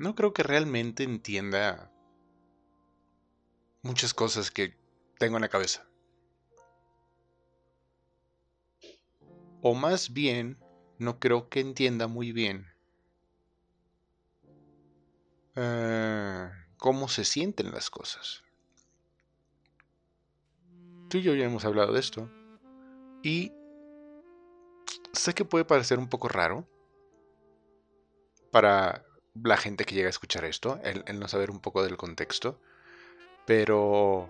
no creo que realmente entienda muchas cosas que tengo en la cabeza. O más bien, no creo que entienda muy bien eh, cómo se sienten las cosas. Tú y yo ya hemos hablado de esto. Y sé que puede parecer un poco raro para la gente que llega a escuchar esto, el, no saber un poco del contexto, pero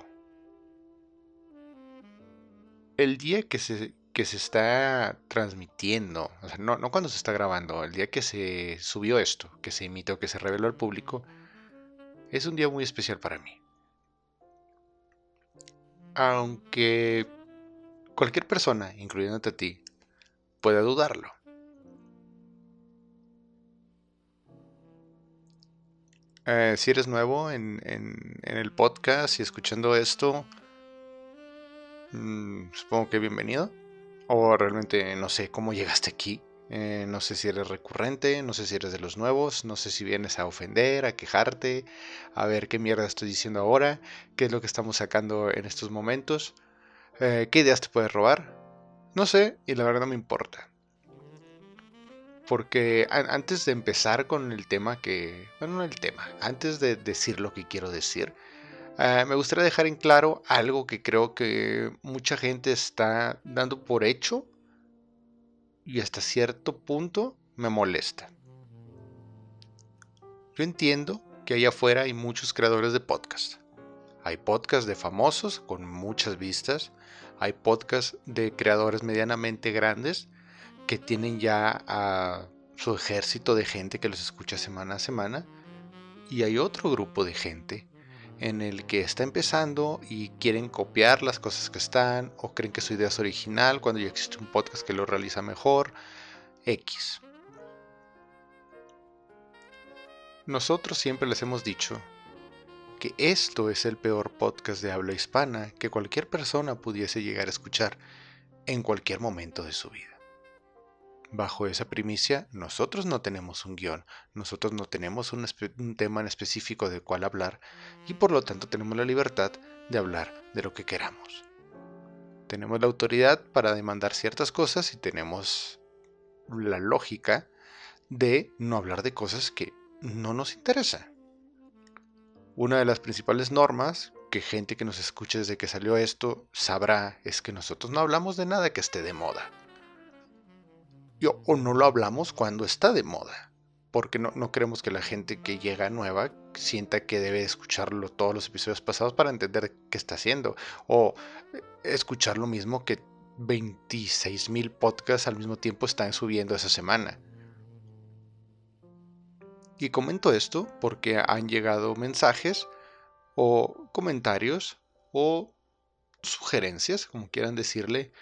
el día que se, que se está transmitiendo, o sea, no, no, cuando se está grabando, el día que se subió esto, que se emitió, que se reveló al público, es un día muy especial para mí. Aunque cualquier persona, incluyéndote a ti, pueda dudarlo. Eh, si eres nuevo en, el podcast y escuchando esto, mm, supongo que bienvenido. O realmente no sé cómo llegaste aquí. Eh, no sé si eres recurrente, no sé si eres de los nuevos, no sé si vienes a ofender, a quejarte, a ver qué mierda estoy diciendo ahora, qué es lo que estamos sacando en estos momentos, eh, qué ideas te puedes robar. No sé, y la verdad no me importa porque antes de empezar con el tema que, bueno, no el tema, antes de decir lo que quiero decir, eh, me gustaría dejar en claro algo que creo que mucha gente está dando por hecho y hasta cierto punto me molesta. Yo entiendo que allá afuera hay muchos creadores de podcast. Hay podcasts de famosos con muchas vistas. Hay podcasts de creadores medianamente grandes que tienen ya a su ejército de gente que los escucha semana a semana. Y hay otro grupo de gente en el que está empezando y quieren copiar las cosas que están o creen que su idea es original cuando ya existe un podcast que lo realiza mejor. X. Nosotros siempre les hemos dicho que esto es el peor podcast de habla hispana que cualquier persona pudiese llegar a escuchar en cualquier momento de su vida. Bajo esa primicia, nosotros no tenemos un guion, nosotros no tenemos un, tema en específico de cuál hablar y por lo tanto tenemos la libertad de hablar de lo que queramos. Tenemos la autoridad para demandar ciertas cosas y tenemos la lógica de no hablar de cosas que no nos interesan. Una de las principales normas que gente que nos escuche desde que salió esto sabrá es que nosotros no hablamos de nada que esté de moda o no lo hablamos cuando está de moda. Porque no, no queremos que la gente que llega nueva sienta que debe escucharlo todos los episodios pasados para entender qué está haciendo. O eh, escuchar lo mismo que 26.000 podcasts al mismo tiempo están subiendo esa semana. Y comento esto porque han llegado mensajes o comentarios o sugerencias, como quieran decirle,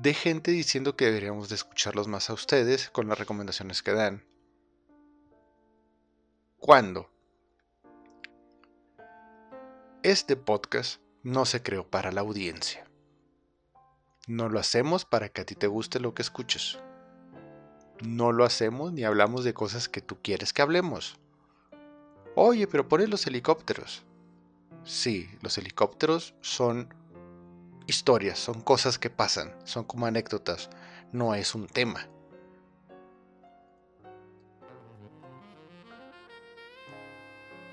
de gente diciendo que deberíamos de escucharlos más a ustedes con las recomendaciones que dan. ¿Cuándo? Este podcast no se creó para la audiencia. No lo hacemos para que a ti te guste lo que escuches. No lo hacemos ni hablamos de cosas que tú quieres que hablemos. Oye, pero ponen los helicópteros. Sí, los helicópteros son historias, son cosas que pasan, son como anécdotas, no es un tema.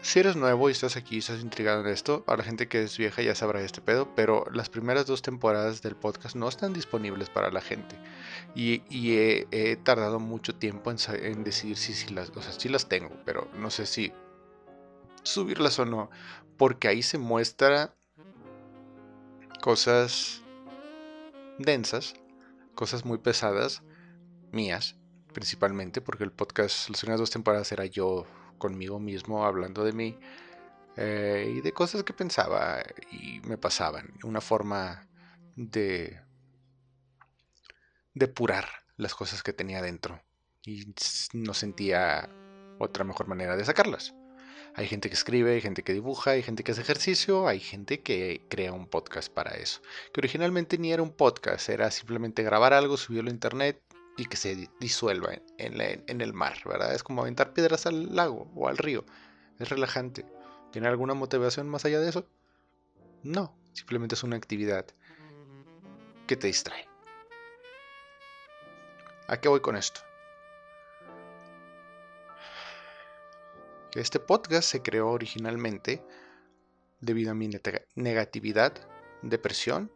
Si eres nuevo y estás aquí y estás intrigado en esto, a la gente que es vieja ya sabrá este pedo, pero las primeras dos temporadas del podcast no están disponibles para la gente. Y, he, tardado mucho tiempo en, decidir si, si las, o sea, si las tengo, pero no sé si subirlas o no, porque ahí se muestra cosas densas, cosas muy pesadas, mías, principalmente, porque el podcast, las primeras dos temporadas era yo conmigo mismo hablando de mí eh, y de cosas que pensaba y me pasaban. Una forma de depurar las cosas que tenía dentro y no sentía otra mejor manera de sacarlas. Hay gente que escribe, hay gente que dibuja, hay gente que hace ejercicio, hay gente que crea un podcast para eso. Que originalmente ni era un podcast, era simplemente grabar algo, subirlo a internet y que se disuelva en, el mar, ¿verdad? Es como aventar piedras al lago o al río. Es relajante. ¿Tiene alguna motivación más allá de eso? No, simplemente es una actividad que te distrae. ¿A qué voy con esto? Este podcast se creó originalmente debido a mi negatividad, depresión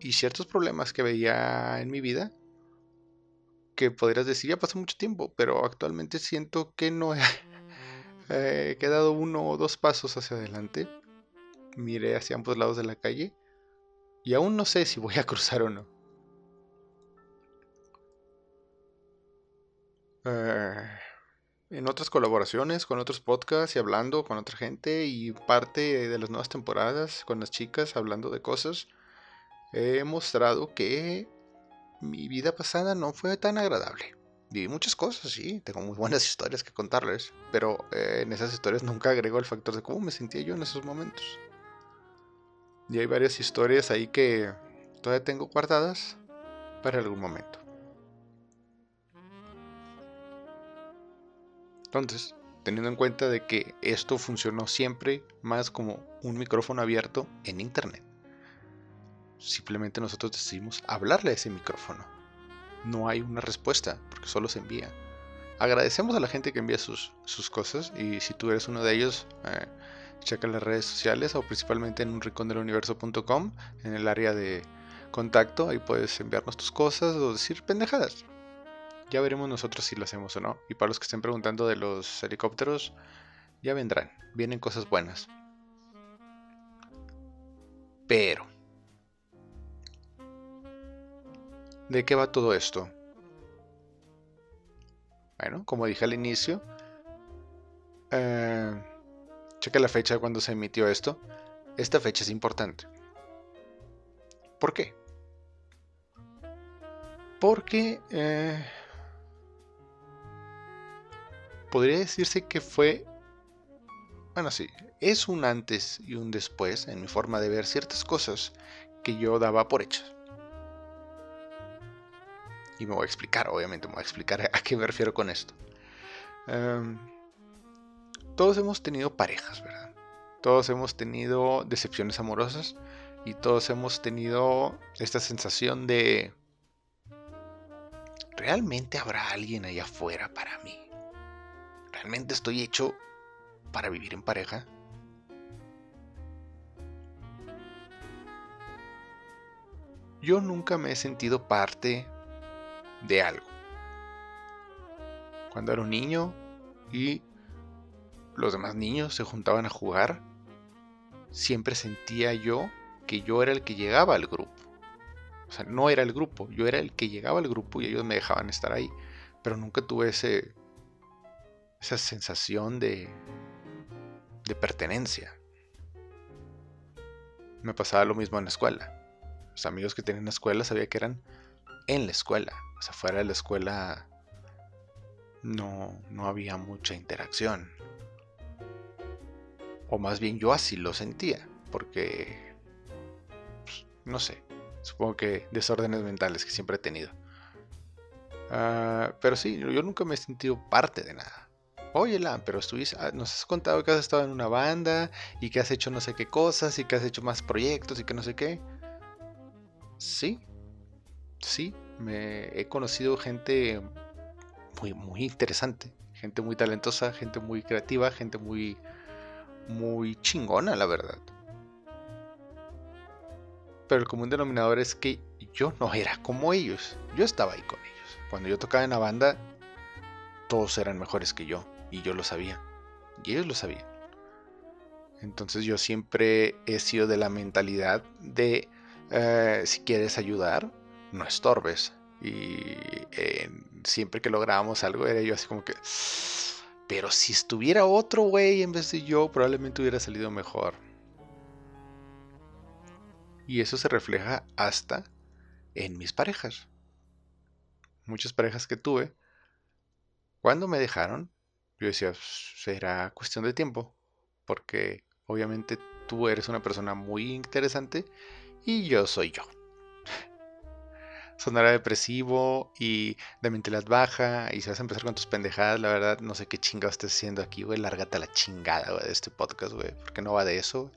y ciertos problemas que veía en mi vida que podrías decir ya pasó mucho tiempo, pero actualmente siento que no he quedado uno o dos pasos hacia adelante. Miré hacia ambos lados de la calle y aún no sé si voy a cruzar o no. Eh, en otras colaboraciones con otros podcasts y hablando con otra gente y parte de las nuevas temporadas con las chicas hablando de cosas, he mostrado que mi vida pasada no fue tan agradable. Viví muchas cosas, sí, tengo muy buenas historias que contarles, pero eh, en esas historias nunca agregó el factor de cómo me sentía yo en esos momentos. Y hay varias historias ahí que todavía tengo guardadas para algún momento. Entonces, teniendo en cuenta de que esto funcionó siempre más como un micrófono abierto en internet simplemente nosotros decidimos hablarle a ese micrófono. No hay una respuesta, porque solo se envía. Agradecemos a la gente que envía sus, sus cosas y si tú eres uno de ellos, eh, checa las redes sociales o principalmente en unricondeluniverso.com, en el área de contacto, ahí puedes enviarnos tus cosas o decir pendejadas. Ya veremos nosotros si lo hacemos o no. Y para los que estén preguntando de los helicópteros, ya vendrán, vienen cosas buenas. Pero ¿De qué va todo esto? Bueno, como dije al inicio, eh, cheque la fecha cuando se emitió esto. Esta fecha es importante. ¿Por qué? Porque eh, podría decirse que fue, bueno, sí, es un antes y un después en mi forma de ver ciertas cosas que yo daba por hechas. Y me voy a explicar, obviamente, me voy a explicar a qué me refiero con esto. Em, todos hemos tenido parejas, ¿verdad? Todos hemos tenido decepciones amorosas y todos hemos tenido esta sensación de... ¿Realmente habrá alguien allá afuera para mí? ¿Realmente estoy hecho para vivir en pareja? Yo nunca me he sentido parte de algo. Cuando era un niño y los demás niños se juntaban a jugar, siempre sentía yo que yo era el que llegaba al grupo. O sea, no era el grupo, yo era el que llegaba al grupo y ellos me dejaban estar ahí. Pero nunca tuve ese, esa sensación de, de pertenencia. Me pasaba lo mismo en la escuela. Los amigos que tenía en la escuela sabía que eran en la escuela. O sea, fuera de la escuela no, no había mucha interacción. O más bien yo así lo sentía, porque, pues, no sé, supongo que desórdenes mentales que siempre he tenido. Ah, pero sí, yo nunca me he sentido parte de nada. Oye, Lan, pero estuviste, ah, nos has contado que has estado en una banda y que has hecho no sé qué cosas y que has hecho más proyectos y que no sé qué. Sí, sí, me he conocido gente muy, muy interesante, gente muy talentosa, gente muy creativa, gente muy, muy chingona, la verdad. Pero el común denominador es que yo no era como ellos, yo estaba ahí con ellos. Cuando yo tocaba en la banda, todos eran mejores que yo, y yo lo sabía, y ellos lo sabían. Entonces yo siempre he sido de la mentalidad de eh, si quieres ayudar, no estorbes. Y siempre que lográbamos algo era yo así como que... Pero si estuviera otro güey en vez de yo, probablemente hubiera salido mejor. Y eso se refleja hasta en mis parejas. Muchas parejas que tuve, cuando me dejaron, yo decía, será cuestión de tiempo. Porque obviamente tú eres una persona muy interesante y yo soy yo sonará depresivo y de mentalidad baja y si vas a empezar con tus pendejadas, la verdad no sé qué chingado estés haciendo aquí, güey, lárgate la chingada, de este podcast, güey, porque no va de eso.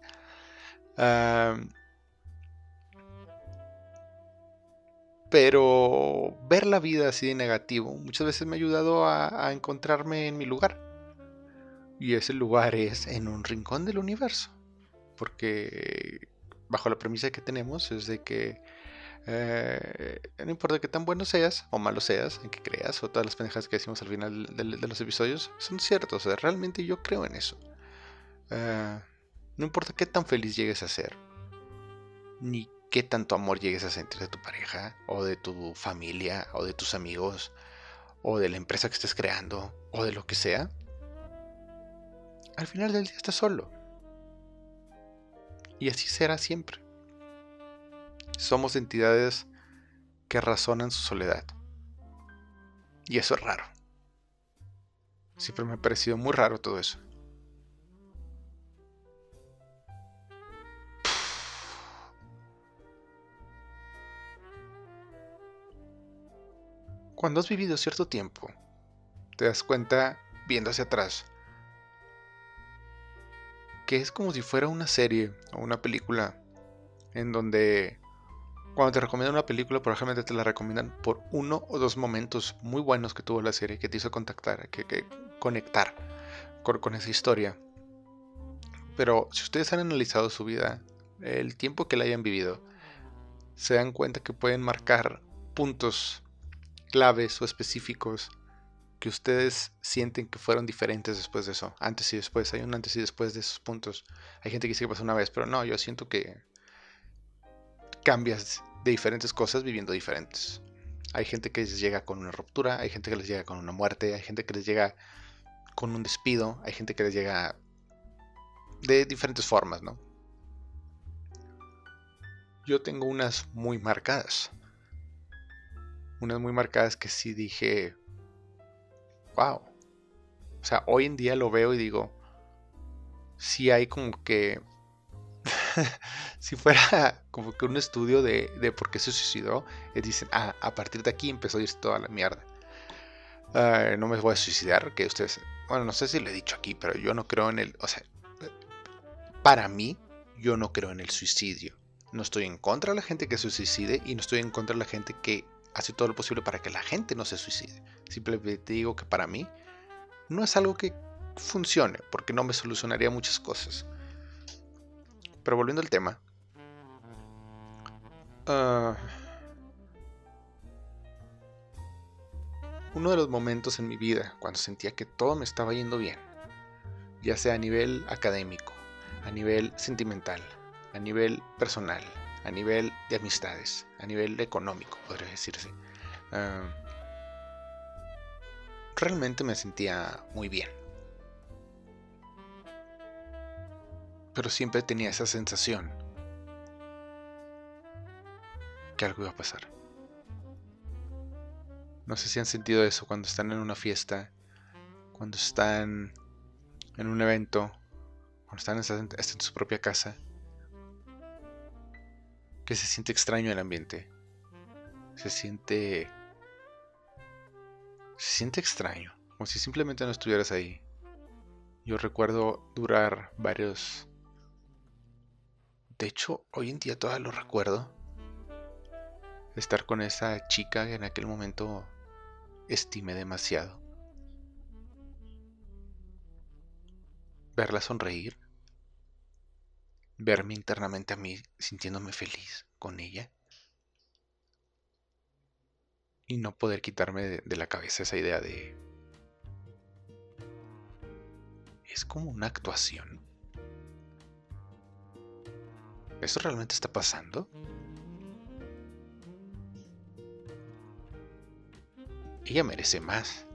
Pero ver la vida así de negativo muchas veces me ha ayudado a, encontrarme en mi lugar. Y ese lugar es en un rincón del universo. Porque bajo la premisa que tenemos es de que eh, no importa que tan bueno seas o malo seas, en que creas, o todas las pendejas que decimos al final de, los episodios, son ciertos. O sea, realmente yo creo en eso. Eh, no importa qué tan feliz llegues a ser, ni qué tanto amor llegues a sentir de tu pareja, o de tu familia, o de tus amigos, o de la empresa que estés creando, o de lo que sea, al final del día estás solo. Y así será siempre. Somos entidades que razonan su soledad. Y eso es raro. Siempre me ha parecido muy raro todo eso. Cuando has vivido cierto tiempo, te das cuenta, viendo hacia atrás, que es como si fuera una serie o una película en donde cuando te recomiendan una película, ejemplo, te la recomiendan por uno o dos momentos muy buenos que tuvo la serie, que te hizo contactar, que, conectar con, esa historia. Pero si ustedes han analizado su vida, el tiempo que la hayan vivido, se dan cuenta que pueden marcar puntos claves o específicos que ustedes sienten que fueron diferentes después de eso, antes y después, hay un antes y después de esos puntos. Hay gente que dice que pasó una vez, pero no, yo siento que cambias de diferentes cosas viviendo diferentes. Hay gente que les llega con una ruptura, hay gente que les llega con una muerte, hay gente que les llega con un despido, hay gente que les llega de diferentes formas, ¿no? Yo tengo unas muy marcadas. Unas muy marcadas que sí dije, wow. O sea, hoy en día lo veo y digo, sí hay como que si fuera como que un estudio de, por qué se suicidó, dicen, ah, a partir de aquí empezó a irse toda la mierda. no me voy a suicidar, que ustedes, bueno, no sé si lo he dicho aquí, pero yo no creo en el, o sea, para mí, yo no creo en el suicidio. No estoy en contra de la gente que se suicide y no estoy en contra de la gente que hace todo lo posible para que la gente no se suicide. Simplemente digo que para mí no es algo que funcione, porque no me solucionaría muchas cosas. Pero volviendo al tema. Ah, uno de los momentos en mi vida cuando sentía que todo me estaba yendo bien, ya sea a nivel académico, a nivel sentimental, a nivel personal, a nivel de amistades, a nivel económico, podría decirse. Ah, realmente me sentía muy bien. pero siempre tenía esa sensación que algo iba a pasar. No sé si han sentido eso cuando están en una fiesta, cuando están en un evento, cuando están en su propia casa, que se siente extraño el ambiente. Se siente... Se siente extraño, como si simplemente no estuvieras ahí. Yo recuerdo durar varios de hecho, hoy en día todavía lo recuerdo. Estar con esa chica que en aquel momento estimé demasiado. Verla sonreír. Verme internamente a mí sintiéndome feliz con ella. Y no poder quitarme de, de la cabeza esa idea de... Es como una actuación. ¿Eso realmente está pasando? Ella merece más.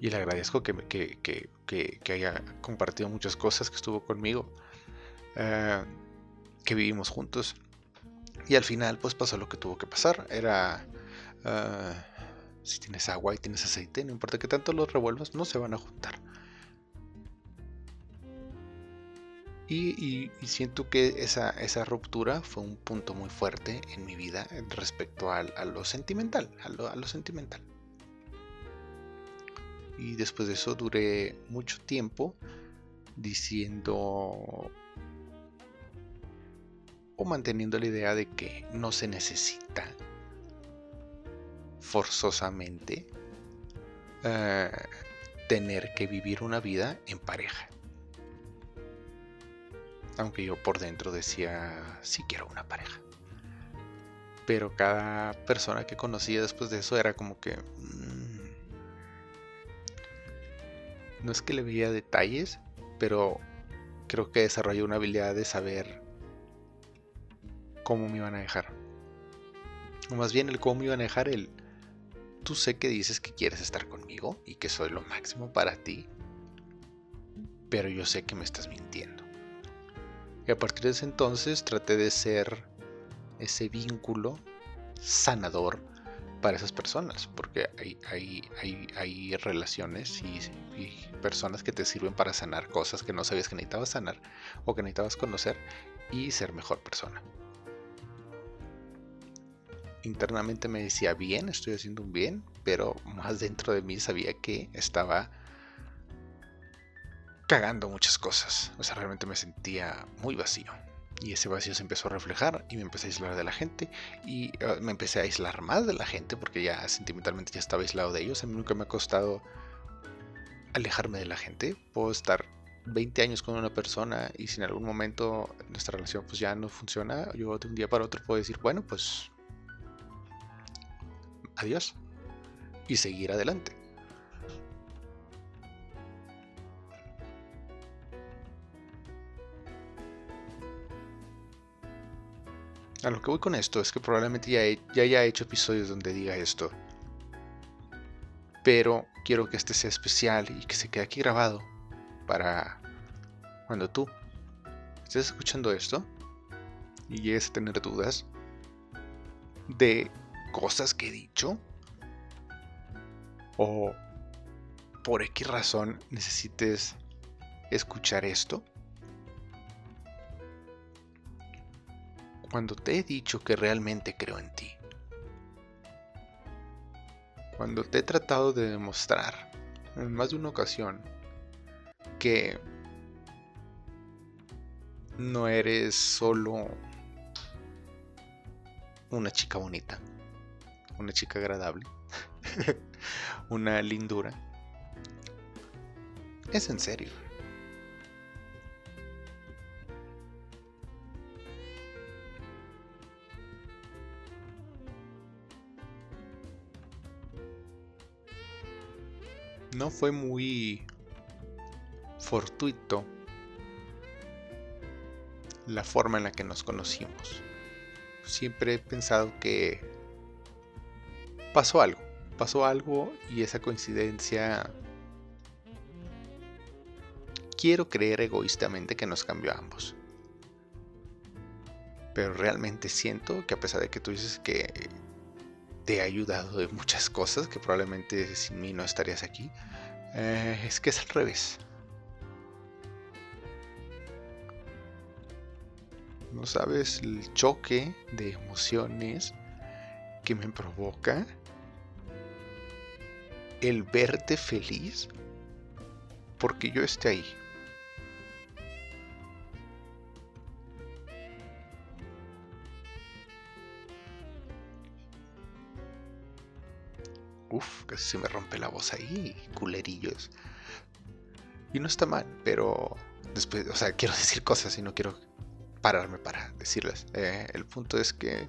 Y le agradezco que, que, haya compartido muchas cosas, que estuvo conmigo, eh, que vivimos juntos. Y al final, pues pasó lo que tuvo que pasar. Era. Eh, si tienes agua y tienes aceite, no importa que tanto los revuelvas, no se van a juntar. Y, siento que esa, esa, ruptura fue un punto muy fuerte en mi vida respecto a, lo sentimental, a lo, sentimental. Y después de eso duré mucho tiempo diciendo o manteniendo la idea de que no se necesita forzosamente eh, tener que vivir una vida en pareja. Aunque yo por dentro decía, sí quiero una pareja. Pero cada persona que conocía después de eso era como que... no es que le veía detalles, pero creo que desarrollé una habilidad de saber cómo me iban a dejar. O más bien el cómo me iban a dejar el tú sé que dices que quieres estar conmigo y que soy lo máximo para ti, pero yo sé que me estás mintiendo. Y a partir de ese entonces traté de ser ese vínculo sanador para esas personas, porque hay, hay, hay, relaciones y, y, personas que te sirven para sanar cosas que no sabías que necesitabas sanar o que necesitabas conocer y ser mejor persona internamente me decía bien, estoy haciendo un bien, pero más dentro de mí sabía que estaba cagando muchas cosas. O sea, realmente me sentía muy vacío. Y ese vacío se empezó a reflejar y me empecé a aislar de la gente. Y ah, me empecé a aislar más de la gente porque ya sentimentalmente ya estaba aislado de ellos. A mí nunca me ha costado alejarme de la gente. Puedo estar 20 años con una persona y si en algún momento nuestra relación pues ya no funciona, yo de un día para otro puedo decir, bueno, pues adiós y seguir adelante. A lo que voy con esto es que probablemente ya, ya haya hecho episodios donde diga esto. Pero quiero que este sea especial y que se quede aquí grabado para cuando tú estés escuchando esto y llegues a tener dudas de cosas que he dicho o por X razón necesites escuchar esto. Cuando te he dicho que realmente creo en ti. Cuando te he tratado de demostrar en más de una ocasión que no eres solo una chica bonita una chica agradable, una lindura. Es en serio. No fue muy fortuito la forma en la que nos conocimos. Siempre he pensado que pasó algo, pasó algo y esa coincidencia quiero creer egoístamente que nos cambió a ambos. Pero realmente siento que a pesar de que tú dices que te ha ayudado de muchas cosas, que probablemente sin mí no estarías aquí, eh, es que es al revés. No sabes el choque de emociones que me provoca el verte feliz porque yo esté ahí. Se me rompe la voz ahí, culerillos. Y no está mal, pero después, o sea, quiero decir cosas y no quiero pararme para decirlas. Eh, el punto es que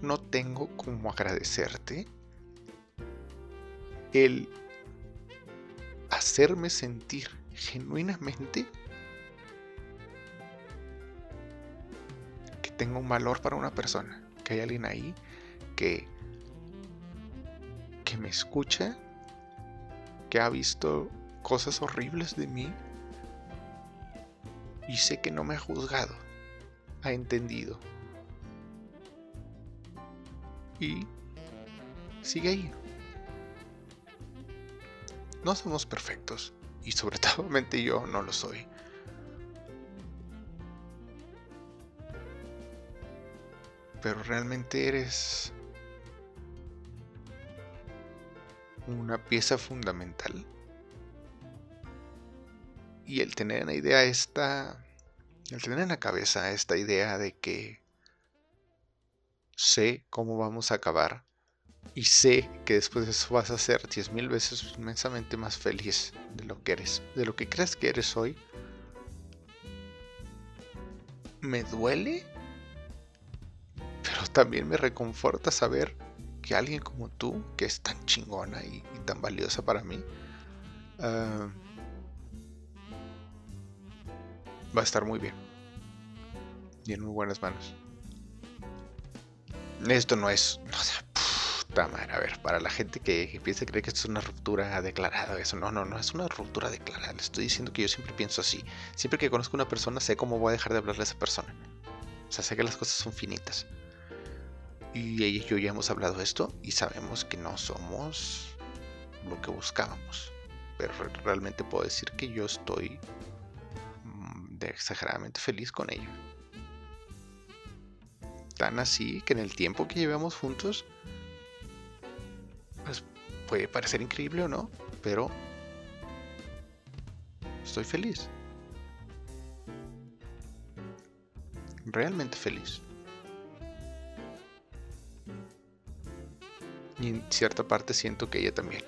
no tengo como agradecerte el hacerme sentir genuinamente que tengo un valor para una persona, que hay alguien ahí que me escucha, que ha visto cosas horribles de mí y sé que no me ha juzgado, ha entendido. Y sigue ahí. No somos perfectos y sobre todo yo no lo soy. Pero realmente eres una pieza fundamental. Y el tener en la idea esta, el tener en la cabeza esta idea de que sé cómo vamos a acabar y sé que después de eso vas a ser diez mil veces inmensamente más feliz de lo que eres, de lo que crees que eres hoy. Me duele, pero también me reconforta saber que alguien como tú, que es tan chingona y, tan valiosa para mí, ah, va a estar muy bien y en muy buenas manos. Esto no es, puta madre, a ver, para la gente que piensa creer que esto es una ruptura declarada, eso no, no, no es una ruptura declarada. Le estoy diciendo que yo siempre pienso así. Siempre que conozco a una persona sé cómo voy a dejar de hablarle a esa persona. O sea, sé que las cosas son finitas. Y ella y yo ya hemos hablado de esto y sabemos que no somos lo que buscábamos. Pero realmente puedo decir que yo estoy mm, exageradamente feliz con ella. Tan así que en el tiempo que llevamos juntos, pues puede parecer increíble o no, pero estoy feliz. Realmente feliz. Y en cierta parte siento que ella también.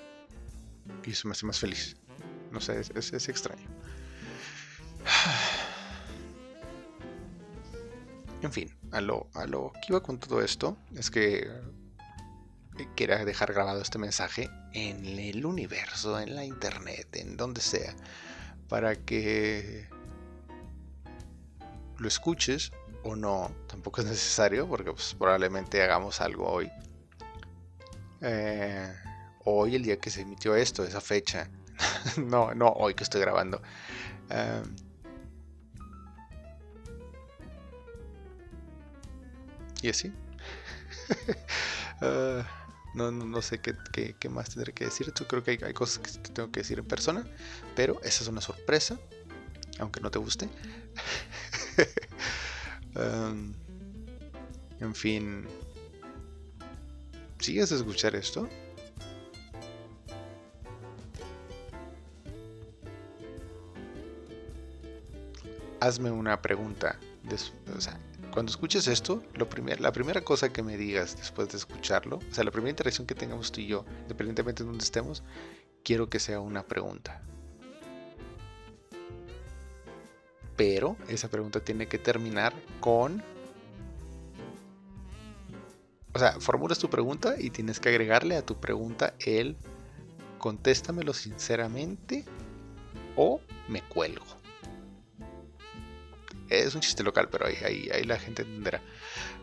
Y eso me hace más feliz. No sé, es, extraño. En fin, a lo, a lo que iba con todo esto es que eh, quiera dejar grabado este mensaje en el universo, en la internet, en donde sea, para que lo escuches o no, tampoco es necesario, porque pues, probablemente hagamos algo hoy eh, hoy, el día que se emitió esto, esa fecha. no, no, hoy que estoy grabando. Em, y así. Ah, no, no, sé qué, más tendré que decir. Yo creo que hay, cosas que te tengo que decir en persona. Pero esa es una sorpresa. Aunque no te guste. Em, en fin ¿Sigues a escuchar esto? Hazme una pregunta. cuando escuches esto, la primera cosa que me digas después de escucharlo, o sea, la primera interacción que tengamos tú y yo, independientemente de donde estemos, quiero que sea una pregunta. Pero esa pregunta tiene que terminar con o sea, formulas tu pregunta y tienes que agregarle a tu pregunta el contéstamelo sinceramente o me cuelgo. Es un chiste local, pero ahí, ahí, la gente entenderá.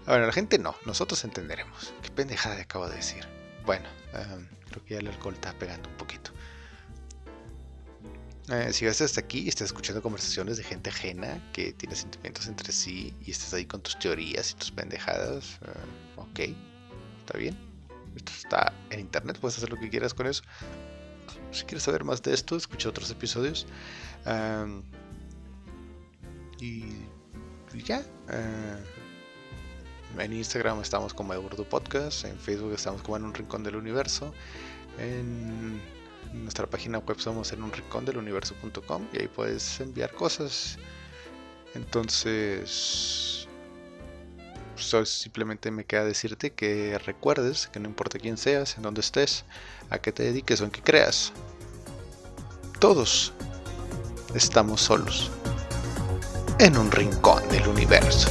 Bueno, la gente no, nosotros entenderemos. Qué pendejada acabo de decir. Bueno, creo que ya el alcohol está pegando un poquito. Eh, si vas hasta aquí y estás escuchando conversaciones de gente ajena que tiene sentimientos entre sí y estás ahí con tus teorías y tus pendejadas, eh, ok, está bien. Esto está en internet, puedes hacer lo que quieras con eso. Si quieres saber más de esto, escucha otros episodios. y, ya. Eh, en Instagram estamos como Eurdo Podcast, en Facebook estamos como en un rincón del universo. En nuestra página web somos en un rincón del universo.com y ahí puedes enviar cosas. Entonces, simplemente me queda decirte que recuerdes que no importa quién seas, en dónde estés, a qué te dediques o en qué creas, todos estamos solos en un rincón del universo.